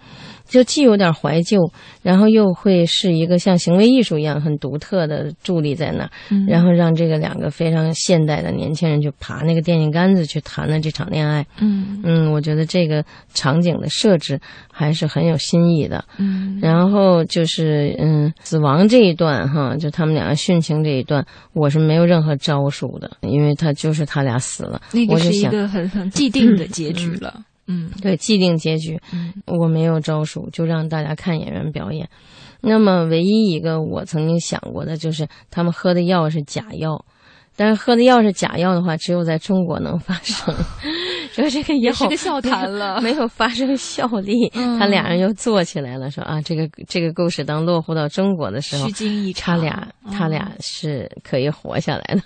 就既有点怀旧，然后又会是一个像行为艺术一样很独特的伫立在那儿，嗯然后让这个两个非常现代的年轻人去爬那个电线杆子去谈了这场恋爱。嗯嗯，我觉得这个场景的设置还是很有新意的。嗯然后就是嗯，死亡这一段哈，就他们两个殉情这一段，我是没有任何招数的，因为他就是他俩死了，那个是想一个很很既定的结局了。嗯对既定结局，嗯。我没有招数，就让大家看演员表演。那么唯一一个我曾经想过的就是，他们喝的药是假药，但是喝的药是假药的话，只有在中国能发生。[laughs] 说这个药也是个笑谈了没有发生效力。嗯他俩人又坐起来了，说啊，这个这个故事当落户到中国的时候虚，惊一他场。俩嗯他俩是可以活下来的。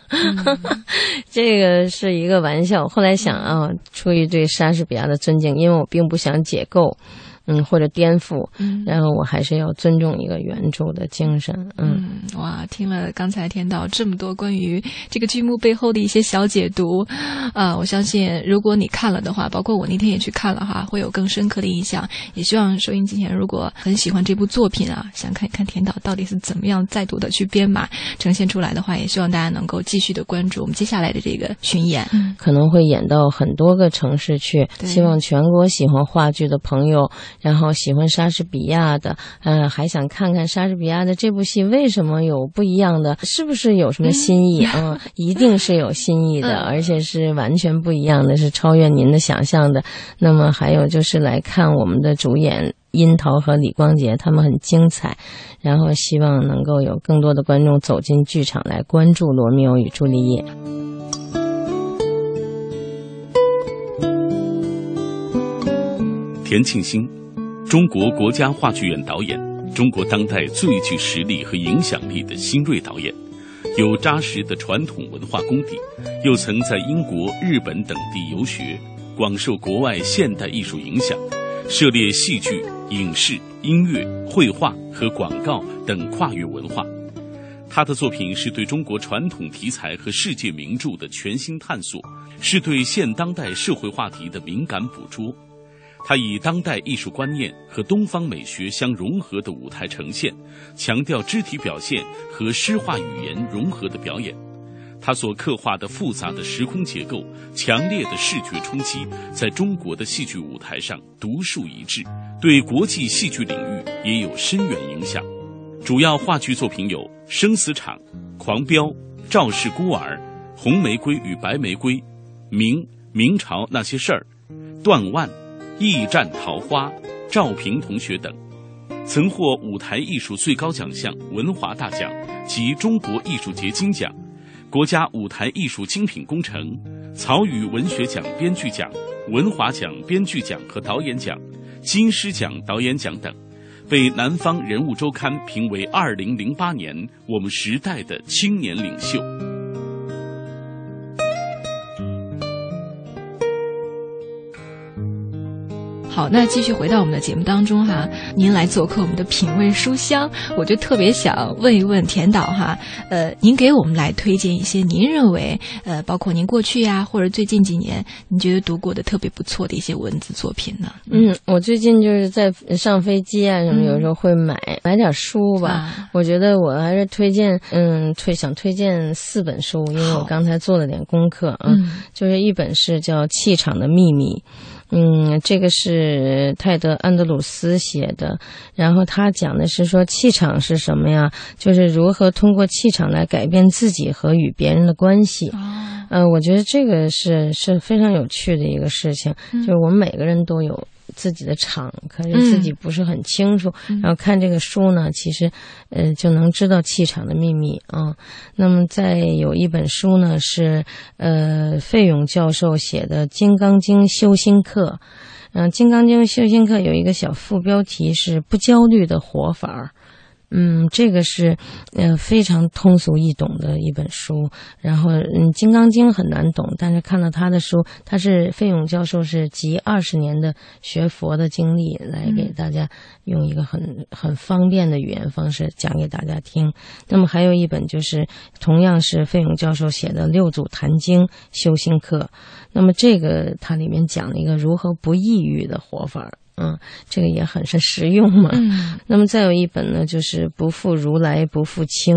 [laughs] 这个是一个玩笑。后来想啊，出于对莎士比亚的尊敬，因为我并不想解构，嗯，或者颠覆，嗯然后我还是要尊重一个原著的精神，嗯。嗯，哇，听了刚才天道这么多关于这个剧目背后的一些小解读，啊、我相信如果你看了的话，包括我那天也去看了哈，会有更深刻的印象。也希望收音机前如果很喜欢这部作品啊，想看一看天道到底是怎么样再度的去编码呈现出来的话，也希望大家能够继续的关注我们接下来的这个巡演。可能会演到很多个城市去，对希望全国喜欢话剧的朋友，然后喜欢莎士比亚的，呃，还想看看莎士比亚的这部戏为什么有不一样的，是不是有什么新意啊、嗯？一定是有新意的，嗯而且是完全不一样的，是超越您的想象的。那么还有就是来看我们的主演。樱桃和李光洁他们很精彩，然后希望能够有更多的观众走进剧场来关注《罗密欧与朱丽叶》。田庆新，中国国家话剧院导演，中国当代最具实力和影响力的新锐导演，有扎实的传统文化功底，又曾在英国、日本等地游学，广受国外现代艺术影响，涉猎戏剧、影视、音乐、绘画和广告等跨越文化。他的作品是对中国传统题材和世界名著的全新探索，是对现当代社会话题的敏感捕捉。他以当代艺术观念和东方美学相融合的舞台呈现，强调肢体表现和诗画语言融合的表演。他所刻画的复杂的时空结构、强烈的视觉冲击，在中国的戏剧舞台上独树一帜，对国际戏剧领域也有深远影响。主要话剧作品有《生死场》《狂飙》《赵氏孤儿》《红玫瑰与白玫瑰》《明明朝那些事儿》《断腕》。驿站桃花、赵平同学等，曾获舞台艺术最高奖项文华大奖及中国艺术节金奖、国家舞台艺术精品工程、曹禺文学奖编剧奖、文华奖编剧奖和导演奖、金狮奖导演奖等，被《南方人物周刊》评为二零零八年我们时代的青年领袖。好好，那继续回到我们的节目当中哈，您来做客我们的品味书香，我就特别想问一问田导哈，呃，您给我们来推荐一些您认为呃，包括您过去呀，或者最近几年您觉得读过的特别不错的一些文字作品呢？嗯，我最近就是在上飞机啊什么，有时候会买买点书吧。啊我觉得我还是推荐，嗯，推想推荐四本书，因为我刚才做了点功课啊。嗯就是一本是叫《气场的秘密》，嗯，这个是泰德·安德鲁斯写的，然后他讲的是说气场是什么呀？就是如何通过气场来改变自己和与别人的关系。哦嗯、我觉得这个是是非常有趣的一个事情，就是我们每个人都有自己的场，可是自己不是很清楚。然后看这个书呢，其实呃就能知道气场的秘密啊。那么再有一本书呢是呃费勇教授写的《金刚经修心课》。嗯、《金刚经修心课》有一个小副标题是“不焦虑的活法儿”。嗯，这个是呃非常通俗易懂的一本书。然后，嗯，《金刚经》很难懂，但是看到他的书，他是费勇教授是集二十年的学佛的经历来给大家用一个很很方便的语言方式讲给大家听。那么还有一本就是同样是费勇教授写的《六祖坛经修心课》，那么这个它里面讲了一个如何不抑郁的活法儿。嗯，这个也很是实用嘛。嗯 [laughs] 那么再有一本呢，就是《不负如来不负卿》，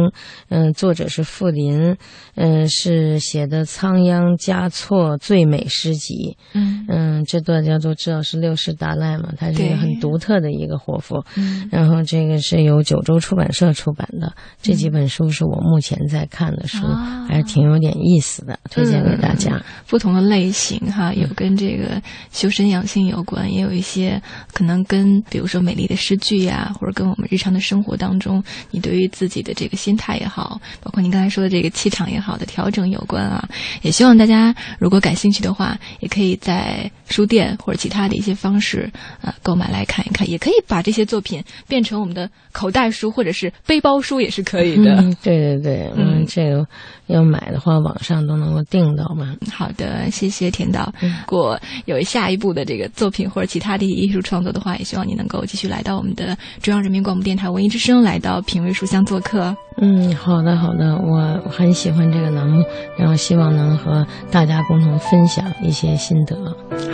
嗯、作者是傅林，嗯、是写的仓央嘉措最美诗集。嗯嗯，这大家都知道是六世达赖嘛，他是一个很独特的一个活佛。嗯然后这个是由九州出版社出版的，这几本书是我目前在看的书，啊还是挺有点意思的，推荐给大家。不同的类型哈，有跟这个修身养性有关，也有一些可能跟比如说美丽的诗句呀，或者跟我们日常的生活当中，你对于自己的这个心态也好，包括您刚才说的这个气场也好的调整有关啊。也希望大家如果感兴趣的话，也可以在书店或者其他的一些方式呃购买来看一看，也可以把这些作品变成我们的口袋书或者是背包书也是可以的。嗯，对对对，嗯，嗯这个要买的话，网上都能够订到嘛。好的，谢谢田导。嗯如果有下一步的这个作品或者其他的艺术创作的话，也希望你能够继续来到我们的中央人民广播电台文艺之声，来到品味书香做客。嗯，好的好的，我很喜欢这个栏目，然后希望能和大家共同分享一些心得。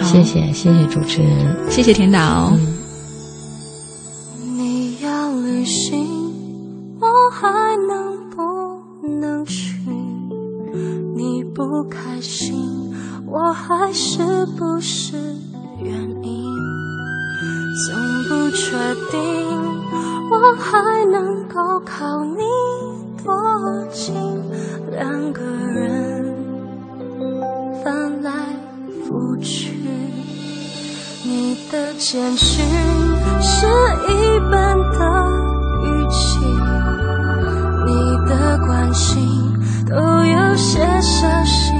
谢谢谢谢主持人。谢谢田导。嗯你要旅行，我还能不能去？不开心，我还是不是原因？总不确定，我还能够靠你多近？两个人翻来覆去。你的简讯是一般的语气，你的关心都有些伤心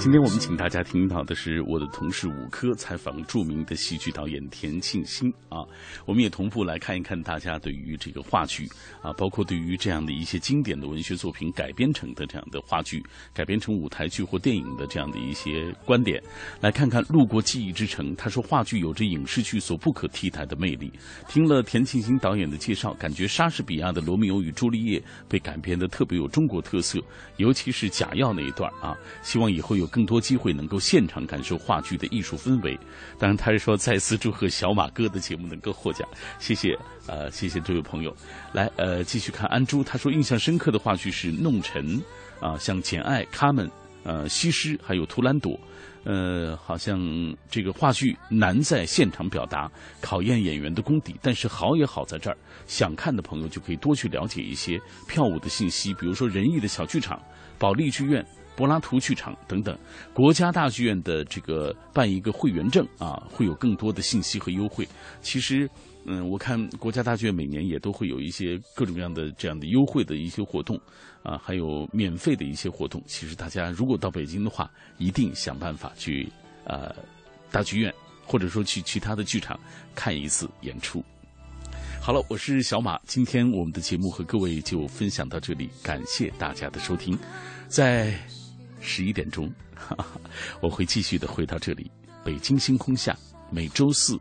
今天我们请大家听到的是我的同事武科采访著名的戏剧导演田沁鑫啊，我们也同步来看一看大家对于这个话剧。啊，包括对于这样的一些经典的文学作品改编成的这样的话剧，改编成舞台剧或电影的这样的一些观点，来看看《路过记忆之城》，他说话剧有着影视剧所不可替代的魅力。听了田沁鑫导演的介绍，感觉莎士比亚的《罗密欧与朱丽叶》被改编的特别有中国特色，尤其是假药那一段。啊，希望以后有更多机会能够现场感受话剧的艺术氛围。当然，他是说再次祝贺小马哥的节目能够获奖，谢谢，呃，谢谢这位朋友。来，呃，继续看安珠，他说印象深刻的话剧是《弄臣》啊，像《简爱》《卡门》呃，《西施》还有《图兰朵》。呃，好像这个话剧难在现场表达，考验演员的功底。但是好也好在这儿，想看的朋友就可以多去了解一些票务的信息，比如说仁义的小剧场、保利剧院、柏拉图剧场等等。国家大剧院的这个办一个会员证啊，会有更多的信息和优惠。其实。嗯，我看国家大剧院每年也都会有一些各种各样的这样的优惠的一些活动，啊，还有免费的一些活动。其实大家如果到北京的话，一定想办法去呃大剧院，或者说去其他的剧场看一次演出。好了，我是小马，今天我们的节目和各位就分享到这里，感谢大家的收听，在。十一点钟哈哈，[laughs] 我会继续的回到这里。北京星空下，每周四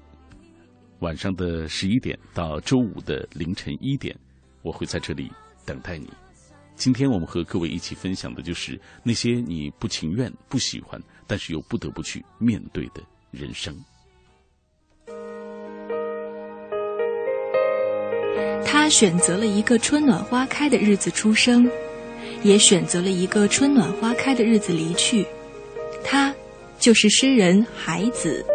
晚上的十一点到周五的凌晨一点，我会在这里等待你。今天我们和各位一起分享的就是那些你不情愿、不喜欢，但是又不得不去面对的人生。他选择了一个春暖花开的日子出生，也选择了一个春暖花开的日子离去。他就是诗人海子。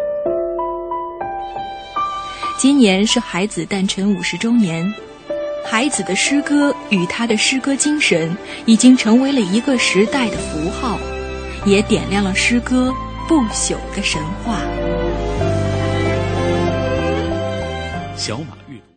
今年是海子诞辰五十周年。海子的诗歌与他的诗歌精神，已经成为了一个时代的符号，也点亮了诗歌不朽的神话。小马。